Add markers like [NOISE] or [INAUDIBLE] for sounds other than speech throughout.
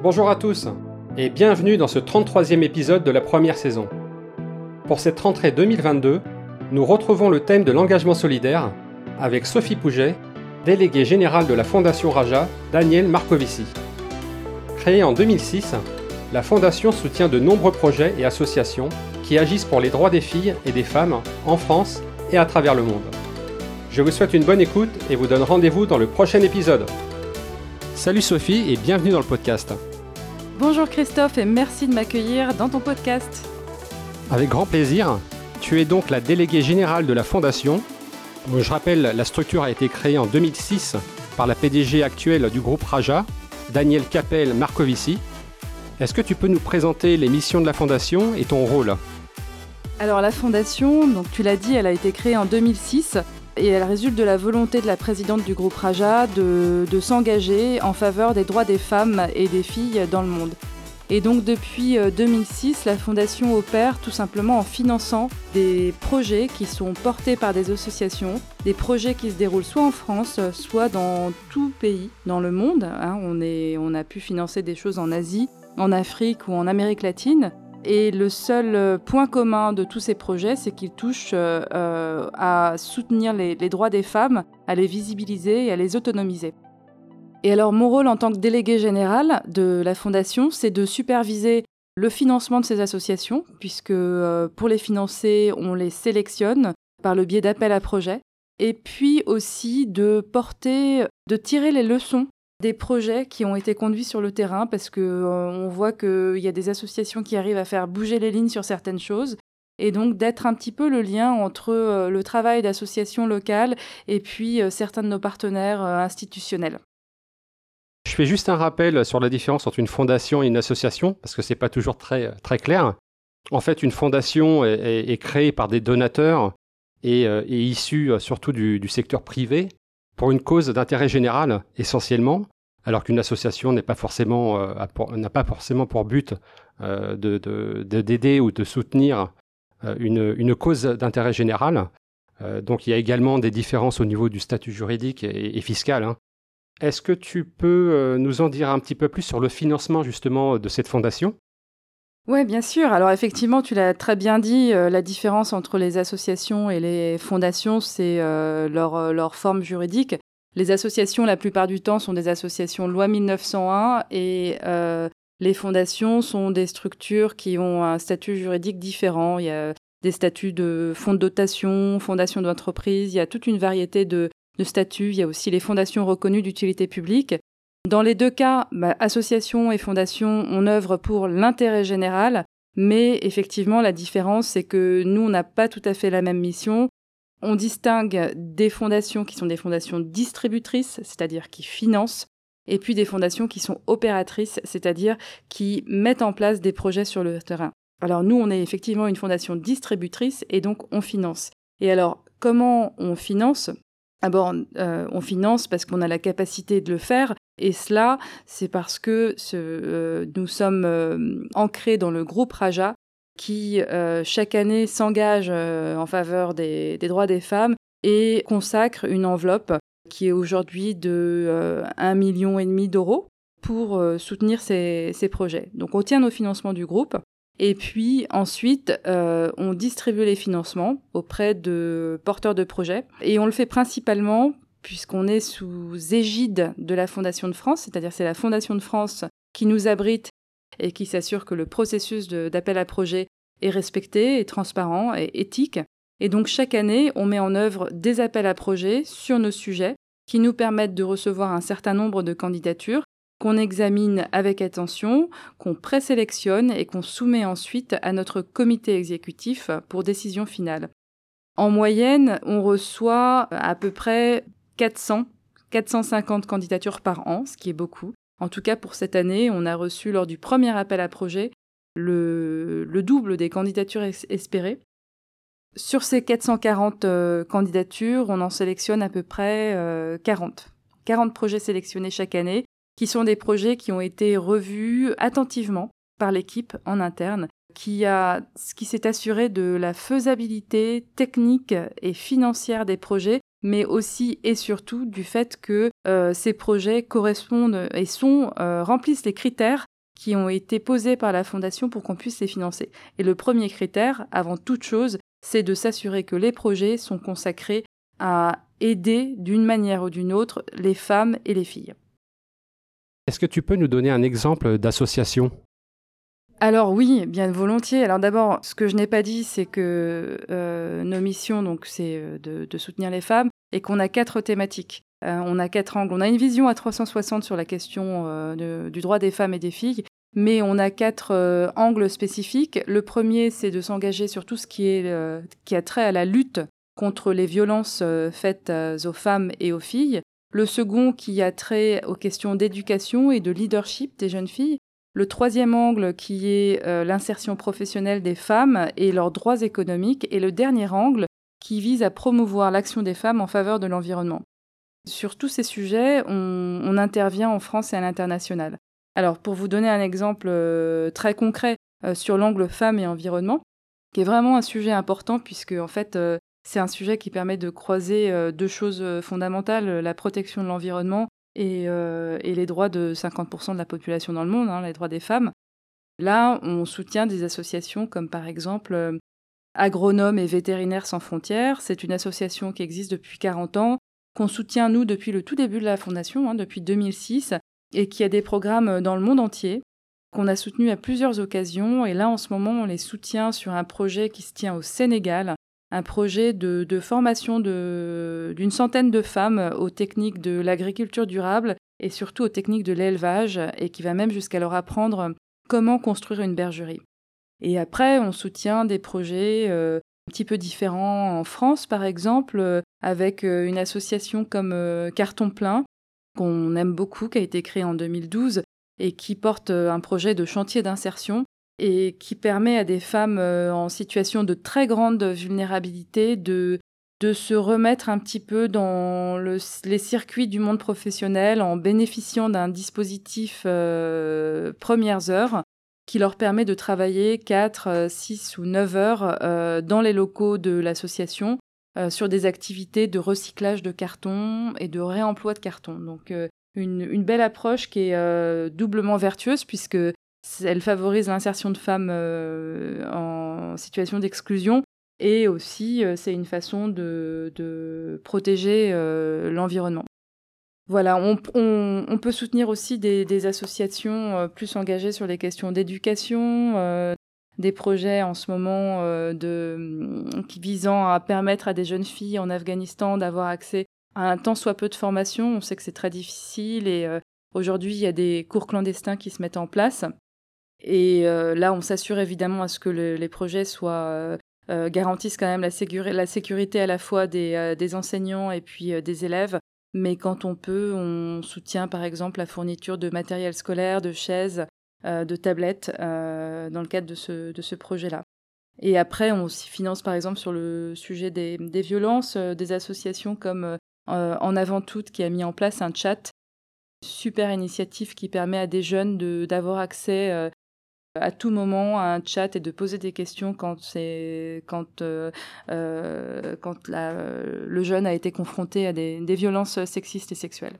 Bonjour à tous et bienvenue dans ce 33e épisode de la première saison. Pour cette rentrée 2022, nous retrouvons le thème de l'engagement solidaire avec Sophie Pouget, déléguée générale de la Fondation Raja, Daniel Marcovici. Créée en 2006, la Fondation soutient de nombreux projets et associations qui agissent pour les droits des filles et des femmes en France et à travers le monde. Je vous souhaite une bonne écoute et vous donne rendez-vous dans le prochain épisode. Salut Sophie et bienvenue dans le podcast. Bonjour Christophe et merci de m'accueillir dans ton podcast. Avec grand plaisir. Tu es donc la déléguée générale de la Fondation. Je rappelle, la structure a été créée en 2006 par la PDG actuelle du groupe Raja, Daniel Capel Marcovici. Est-ce que tu peux nous présenter les missions de la Fondation et ton rôle? Alors la Fondation, donc tu l'as dit, elle a été créée en 2006 et elle résulte de la volonté de la présidente du groupe Raja de, s'engager en faveur des droits des femmes et des filles dans le monde. Et donc depuis 2006, euh, la Fondation opère tout simplement en finançant des projets qui sont portés par des associations, des projets qui se déroulent soit en France, soit dans tout pays dans le monde. Hein. on, on a pu financer des choses en Asie, en Afrique ou en Amérique latine. Et le seul euh, point commun de tous ces projets, c'est qu'ils touchent euh, euh, à soutenir les, droits des femmes, à les visibiliser et à les autonomiser. Et alors mon rôle en tant que délégué général de la Fondation, c'est de superviser le financement de ces associations, puisque pour les financer, on les sélectionne par le biais d'appels à projets, et puis aussi de porter, de tirer les leçons des projets qui ont été conduits sur le terrain parce que euh, on voit qu'il y a des associations qui arrivent à faire bouger les lignes sur certaines choses et donc d'être un petit peu le lien entre euh, le travail d'associations locales et puis euh, certains de nos partenaires institutionnels. Je fais juste un rappel sur la différence entre une fondation et une association parce que c'est pas toujours très très clair. En fait, une fondation est, créée par des donateurs et est issue surtout du secteur privé pour une cause d'intérêt général essentiellement, alors qu'une association n'a pas forcément euh, n'a pas forcément pour but euh, d'aider ou de soutenir euh, une, cause d'intérêt général. donc il y a également des différences au niveau du statut juridique et, fiscal. Hein. Est-ce que tu peux nous en dire un petit peu plus sur le financement justement de cette fondation? Oui, bien sûr. Alors effectivement, tu l'as très bien dit, euh, la différence entre les associations et les fondations, c'est euh, leur, euh, leur, forme juridique. Les associations, la plupart du temps, sont des associations loi 1901 et les fondations sont des structures qui ont un statut juridique différent. Il y a des statuts de fonds de dotation, fondations d'entreprise, il y a toute une variété de, de statuts. Il y a aussi les fondations reconnues d'utilité publique. Dans les deux cas, bah, associations et fondations, on œuvre pour l'intérêt général, mais effectivement, la différence, c'est que nous, on n'a pas tout à fait la même mission. On distingue des fondations qui sont des fondations distributrices, c'est-à-dire qui financent, et puis des fondations qui sont opératrices, c'est-à-dire qui mettent en place des projets sur le terrain. Alors nous, on est effectivement une fondation distributrice et donc on finance. Et alors, comment on finance? D'abord, euh, on finance parce qu'on a la capacité de le faire, et cela, c'est parce que euh, nous sommes euh, ancrés dans le groupe Raja qui, euh, chaque année, s'engage en faveur des, droits des femmes et consacre une enveloppe qui est aujourd'hui de 1,5 million d'euros pour soutenir ces, projets. Donc on tient nos financements du groupe et puis ensuite on distribue les financements auprès de porteurs de projets et on le fait principalement puisqu'on est sous égide de la Fondation de France, c'est-à-dire c'est la Fondation de France qui nous abrite et qui s'assure que le processus d'appel à projet est respecté, est transparent et éthique. Et donc chaque année, on met en œuvre des appels à projets sur nos sujets qui nous permettent de recevoir un certain nombre de candidatures qu'on examine avec attention, qu'on présélectionne et qu'on soumet ensuite à notre comité exécutif pour décision finale. En moyenne, on reçoit à peu près 400, 450 candidatures par an, ce qui est beaucoup. En tout cas, pour cette année, on a reçu lors du premier appel à projet le, double des candidatures espérées. Sur ces 440 euh, candidatures, on en sélectionne à peu près 40. Euh, 40 projets sélectionnés chaque année, qui sont des projets qui ont été revus attentivement par l'équipe en interne, qui, qui s'est assuré de la faisabilité technique et financière des projets mais aussi et surtout du fait que euh, ces projets correspondent et sont euh, remplissent les critères qui ont été posés par la Fondation pour qu'on puisse les financer. Et le premier critère, avant toute chose, c'est de s'assurer que les projets sont consacrés à aider d'une manière ou d'une autre les femmes et les filles. Est-ce que tu peux nous donner un exemple d'association? Alors oui, bien volontiers. Alors d'abord, ce que je n'ai pas dit, c'est que euh, nos missions, donc, c'est euh, de, soutenir les femmes et qu'on a quatre thématiques. Euh, on a quatre angles. On a une vision à 360 sur la question du droit des femmes et des filles, mais on a quatre angles spécifiques. Le premier, c'est de s'engager sur tout ce qui, est, qui a trait à la lutte contre les violences faites aux femmes et aux filles. Le second, qui a trait aux questions d'éducation et de leadership des jeunes filles. Le troisième angle qui est euh, l'insertion professionnelle des femmes et leurs droits économiques. Et le dernier angle qui vise à promouvoir l'action des femmes en faveur de l'environnement. Sur tous ces sujets, on, intervient en France et à l'international. Alors pour vous donner un exemple euh, très concret euh, sur l'angle femmes et environnement, qui est vraiment un sujet important puisque en fait c'est un sujet qui permet de croiser deux choses fondamentales, la protection de l'environnement euh, et, les droits de 50% de la population dans le monde, hein, les droits des femmes. Là, on soutient des associations comme par exemple euh, Agronomes et Vétérinaires sans frontières. C'est une association qui existe depuis 40 ans, qu'on soutient nous depuis le tout début de la fondation, hein, depuis 2006, et qui a des programmes dans le monde entier, qu'on a soutenu à plusieurs occasions. Et là, en ce moment, on les soutient sur un projet qui se tient au Sénégal, un projet de, formation d'une centaine de femmes aux techniques de l'agriculture durable et surtout aux techniques de l'élevage et qui va même jusqu'à leur apprendre comment construire une bergerie. Et après, on soutient des projets euh, un petit peu différents en France, par exemple, euh, avec euh, une association comme Carton Plein, qu'on aime beaucoup, qui a été créée en 2012 et qui porte un projet de chantier d'insertion et qui permet à des femmes euh, en situation de très grande vulnérabilité de, de se remettre un petit peu dans les circuits du monde professionnel en bénéficiant d'un dispositif euh, premières heures qui leur permet de travailler 4, 6 euh, ou 9 heures dans les locaux de l'association sur des activités de recyclage de carton et de réemploi de carton. Donc une, une, belle approche qui est doublement vertueuse puisque elle favorise l'insertion de femmes euh, en situation d'exclusion et aussi euh, c'est une façon de, protéger euh, l'environnement. Voilà, on, peut soutenir aussi des, associations plus engagées sur les questions d'éducation, des projets en ce moment de, qui visant à permettre à des jeunes filles en Afghanistan d'avoir accès à un tant soit peu de formation. On sait que c'est très difficile et aujourd'hui il y a des cours clandestins qui se mettent en place. Et euh, là, on s'assure évidemment à ce que les projets soient euh, euh, garantissent quand même la, sécurité à la fois des, enseignants et puis des élèves. Mais quand on peut, on soutient par exemple la fourniture de matériel scolaire, de chaises, de tablettes dans le cadre de ce, projet-là. Et après, on aussi finance par exemple sur le sujet des, des violences, des associations comme En Avant Toutes qui a mis en place un chat super initiative qui permet à des jeunes d'avoir accès à tout moment un chat et de poser des questions quand, c'est, quand, euh, euh, quand le jeune a été confronté à des, violences sexistes et sexuelles.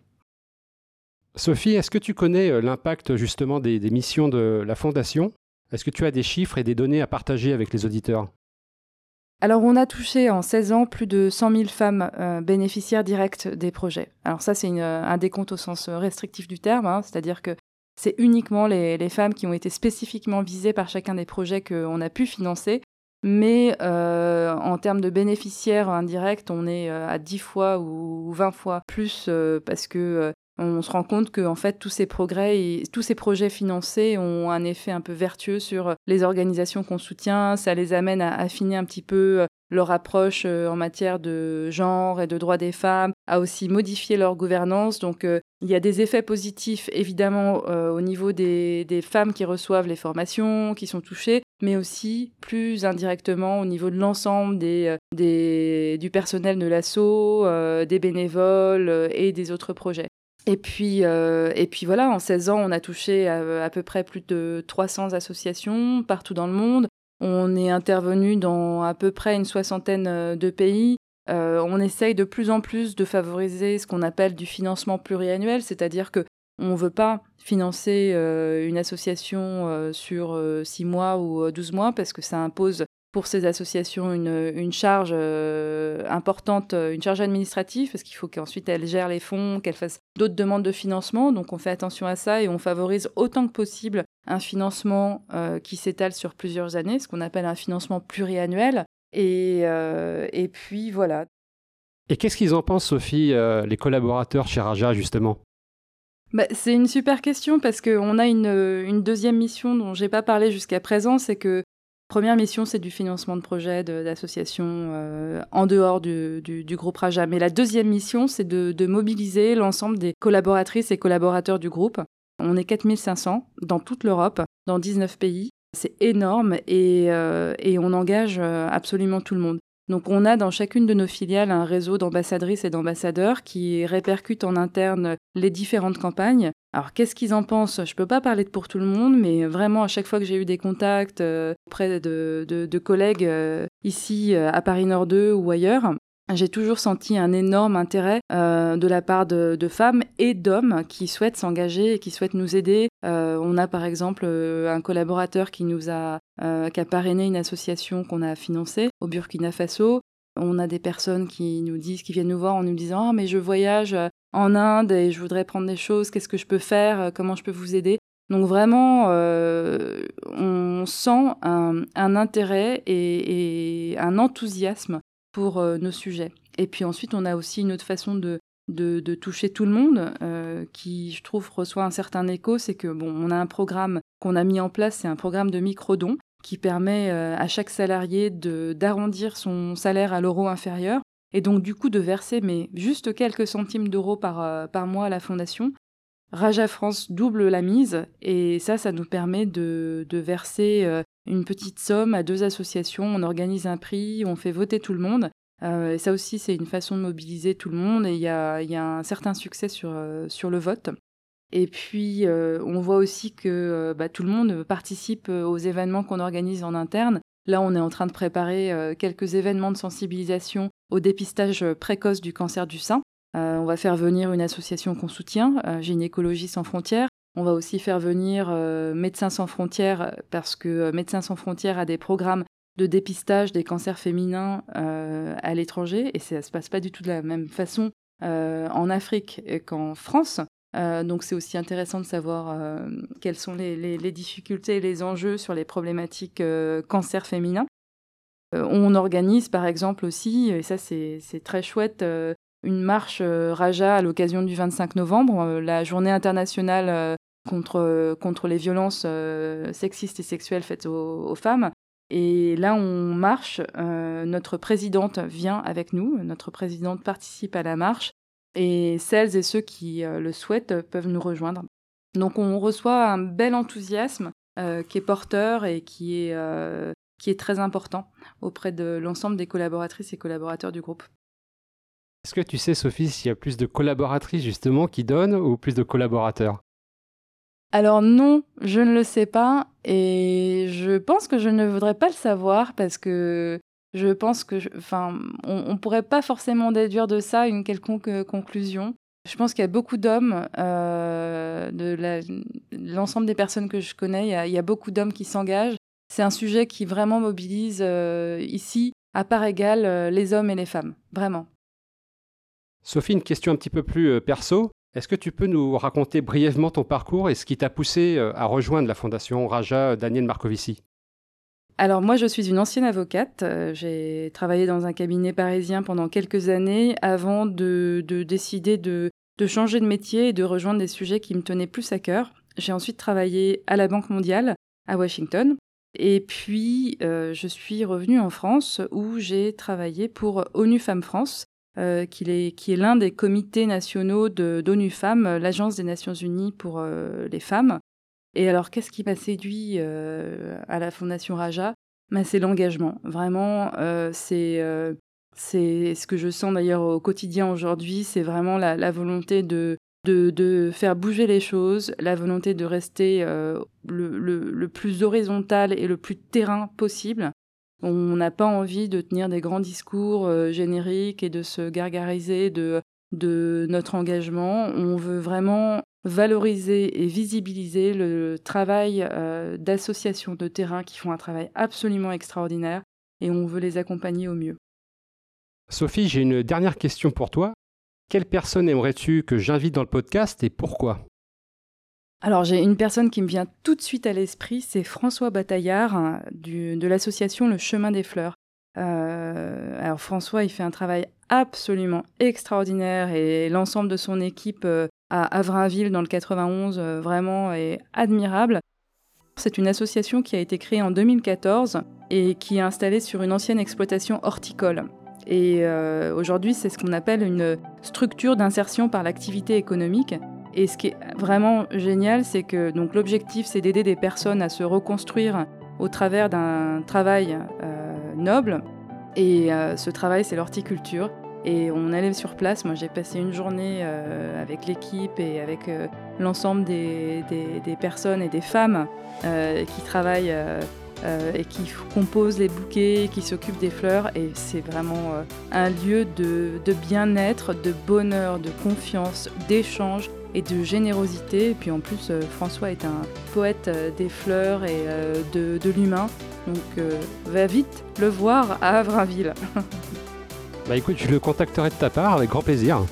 Sophie, est-ce que tu connais euh, l'impact justement des, missions de la Fondation? Est-ce que tu as des chiffres et des données à partager avec les auditeurs? Alors, on a touché en 16 ans plus de 100 000 femmes bénéficiaires directes des projets. Alors ça, c'est un décompte au sens restrictif du terme, hein, c'est-à-dire que c'est uniquement les, femmes qui ont été spécifiquement visées par chacun des projets qu'on a pu financer. Mais euh, en termes de bénéficiaires indirects, on est euh, à 10 fois ou 20 fois plus euh, parce que on se rend compte que en fait tous ces progrès tous ces projets financés ont un effet un peu vertueux sur les organisations qu'on soutient, ça les amène à affiner un petit peu leur approche en matière de genre et de droits des femmes, à aussi modifier leur gouvernance. Donc il y a des effets positifs, évidemment, euh, au niveau des, femmes qui reçoivent les formations, qui sont touchées, mais aussi plus indirectement au niveau de l'ensemble euh, du personnel de l'assaut, euh, des bénévoles et des autres projets. Et puis, et puis voilà, en 16 ans, on a touché à, à, peu près plus de 300 associations partout dans le monde. On est intervenu dans à peu près une soixantaine de pays. Euh, on essaye de plus en plus de favoriser ce qu'on appelle du financement pluriannuel, c'est-à-dire que On ne veut pas financer une association sur six mois ou 12 mois parce que ça impose pour ces associations une, charge importante, une charge administrative, parce qu'il faut qu'ensuite elles gèrent les fonds, qu'elles fassent d'autres demandes de financement. Donc on fait attention à ça et on favorise autant que possible un financement qui s'étale sur plusieurs années, ce qu'on appelle un financement pluriannuel. Et, et puis voilà. Et qu'est-ce qu'ils en pensent, Sophie, les collaborateurs chez Raja, justement? Bah, c'est une super question parce qu'on a une, une, deuxième mission dont j'ai pas parlé jusqu'à présent, c'est que Première mission, c'est du financement de projets, d'associations euh, en dehors du, groupe Raja. Mais la deuxième mission, c'est de, mobiliser l'ensemble des collaboratrices et collaborateurs du groupe. On est 4500 dans toute l'Europe, dans 19 pays. C'est énorme et, euh, on engage euh, absolument tout le monde. Donc on a dans chacune de nos filiales un réseau d'ambassadrices et d'ambassadeurs qui répercutent en interne les différentes campagnes. Alors qu'est-ce qu'ils en pensent? Je ne peux pas parler de pour tout le monde, mais vraiment à chaque fois que j'ai eu des contacts euh, auprès de, collègues euh, ici euh, à Paris Nord 2 ou ailleurs, j'ai toujours senti un énorme intérêt de la part de, femmes et d'hommes qui souhaitent s'engager et qui souhaitent nous aider. On a par exemple un collaborateur qui nous a, qui a parrainé une association qu'on a financée au Burkina Faso. On a des personnes qui nous disent, qui viennent nous voir en nous disant ah, mais je voyage en Inde et je voudrais prendre des choses. Qu'est-ce que je peux faire Comment je peux vous aider? Donc vraiment, on sent un, intérêt et, un enthousiasme pour euh, nos sujets. Et puis ensuite, on a aussi une autre façon de, de, toucher tout le monde, euh, qui, je trouve, reçoit un certain écho, c'est que bon, on a un programme qu'on a mis en place, c'est un programme de micro-dons qui permet euh, à chaque salarié d'arrondir son salaire à l'euro inférieur et donc du coup de verser mais juste quelques centimes d'euros par, par mois à la fondation. Raja France double la mise et ça, ça nous permet de, de verser une petite somme à deux associations, on organise un prix, on fait voter tout le monde. Euh, et ça aussi, c'est une façon de mobiliser tout le monde et il y a, un certain succès sur, euh, sur le vote. Et puis, euh, on voit aussi que bah, tout le monde participe aux événements qu'on organise en interne. Là, on est en train de préparer quelques événements de sensibilisation au dépistage précoce du cancer du sein. on va faire venir une association qu'on soutient, Gynécologie sans frontières, on va aussi faire venir euh, Médecins sans frontières parce que euh, Médecins sans frontières a des programmes de dépistage des cancers féminins euh, à l'étranger et ça ne se passe pas du tout de la même façon en Afrique qu'en France. Donc c'est aussi intéressant de savoir quelles sont les, difficultés et les enjeux sur les problématiques cancer féminin. on organise par exemple aussi, et ça c'est très chouette, une marche Raja à l'occasion du 25 novembre, la journée internationale contre, les violences euh, sexistes et sexuelles faites aux, femmes. Et là, on marche. Euh, notre présidente vient avec nous. Notre présidente participe à la marche. Et celles et ceux qui euh, le souhaitent peuvent nous rejoindre. Donc, on reçoit un bel enthousiasme qui est porteur et qui est, qui est très important auprès de l'ensemble des collaboratrices et collaborateurs du groupe. Est-ce que tu sais, Sophie, s'il y a plus de collaboratrices justement qui donnent ou plus de collaborateurs? Alors non, je ne le sais pas et je pense que je ne voudrais pas le savoir parce que je pense que, enfin, on, ne pourrait pas forcément déduire de ça une quelconque euh, conclusion. Je pense qu'il y a beaucoup d'hommes, euh, de l'ensemble des personnes que je connais, il y a, beaucoup d'hommes qui s'engagent. C'est un sujet qui vraiment mobilise euh, ici, à part égale, les hommes et les femmes, vraiment. Sophie, une question un petit peu plus perso. Est-ce que tu peux nous raconter brièvement ton parcours et ce qui t'a poussé à rejoindre la fondation Raja Daniel Marcovici? Alors moi, je suis une ancienne avocate. Euh, j'ai travaillé dans un cabinet parisien pendant quelques années avant de, décider de, changer de métier et de rejoindre des sujets qui me tenaient plus à cœur. J'ai ensuite travaillé à la Banque mondiale à Washington. Et puis, euh, je suis revenue en France où j'ai travaillé pour ONU Femmes France, euh, qui est, l'un des comités nationaux d'ONU Femmes, euh, l'Agence des Nations Unies pour les femmes. Et alors, qu'est-ce qui m'a séduit à la Fondation Raja? Bah, C'est l'engagement. Vraiment, c'est ce que je sens d'ailleurs au quotidien aujourd'hui, c'est vraiment la, volonté de, de, faire bouger les choses, la volonté de rester le, plus horizontal et le plus terrain possible. On n'a pas envie de tenir des grands discours génériques et de se gargariser de, de notre engagement. On veut vraiment valoriser et visibiliser le travail d'associations de terrain qui font un travail absolument extraordinaire et on veut les accompagner au mieux. Sophie, j'ai une dernière question pour toi. Quelle personne aimerais-tu que j'invite dans le podcast et pourquoi? Alors j'ai une personne qui me vient tout de suite à l'esprit, c'est François Bataillard hein, de l'association Le Chemin des Fleurs. Euh, alors François, il fait un travail absolument extraordinaire et l'ensemble de son équipe euh, à Avrainville dans le 91 euh, vraiment est admirable. C'est une association qui a été créée en 2014 et qui est installée sur une ancienne exploitation horticole. Et aujourd'hui, c'est ce qu'on appelle une structure d'insertion par l'activité économique. Et ce qui est vraiment génial, c'est que donc l'objectif, c'est d'aider des personnes à se reconstruire au travers d'un travail euh, noble. Et euh, ce travail, c'est l'horticulture. Et on allait sur place. Moi, j'ai passé une journée euh, avec l'équipe et avec l'ensemble des, personnes et des femmes qui travaillent et qui composent les bouquets, qui s'occupent des fleurs. Et c'est vraiment un lieu de, bien-être, de bonheur, de confiance, d'échange et de générosité. Et puis en plus, euh, François est un poète euh, des fleurs et euh, de, de l'humain. Donc va vite le voir à Avrainville. [LAUGHS] bah écoute, je le contacterai de ta part avec grand plaisir.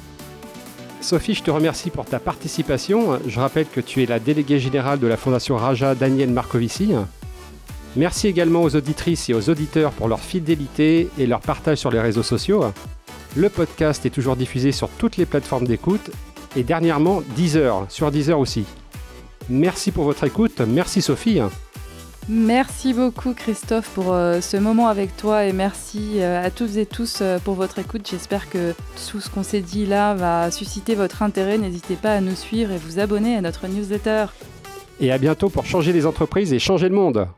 Sophie, je te remercie pour ta participation. Je rappelle que tu es la déléguée générale de la Fondation Raja Daniel Marcovici. Merci également aux auditrices et aux auditeurs pour leur fidélité et leur partage sur les réseaux sociaux. Le podcast est toujours diffusé sur toutes les plateformes d'écoute et dernièrement Deezer, sur Deezer aussi. Merci pour votre écoute, merci Sophie. Merci beaucoup Christophe pour euh, ce moment avec toi et merci euh, à toutes et tous euh, pour votre écoute. J'espère que tout ce qu'on s'est dit là va susciter votre intérêt. N'hésitez pas à nous suivre et vous abonner à notre newsletter. Et à bientôt pour changer les entreprises et changer le monde.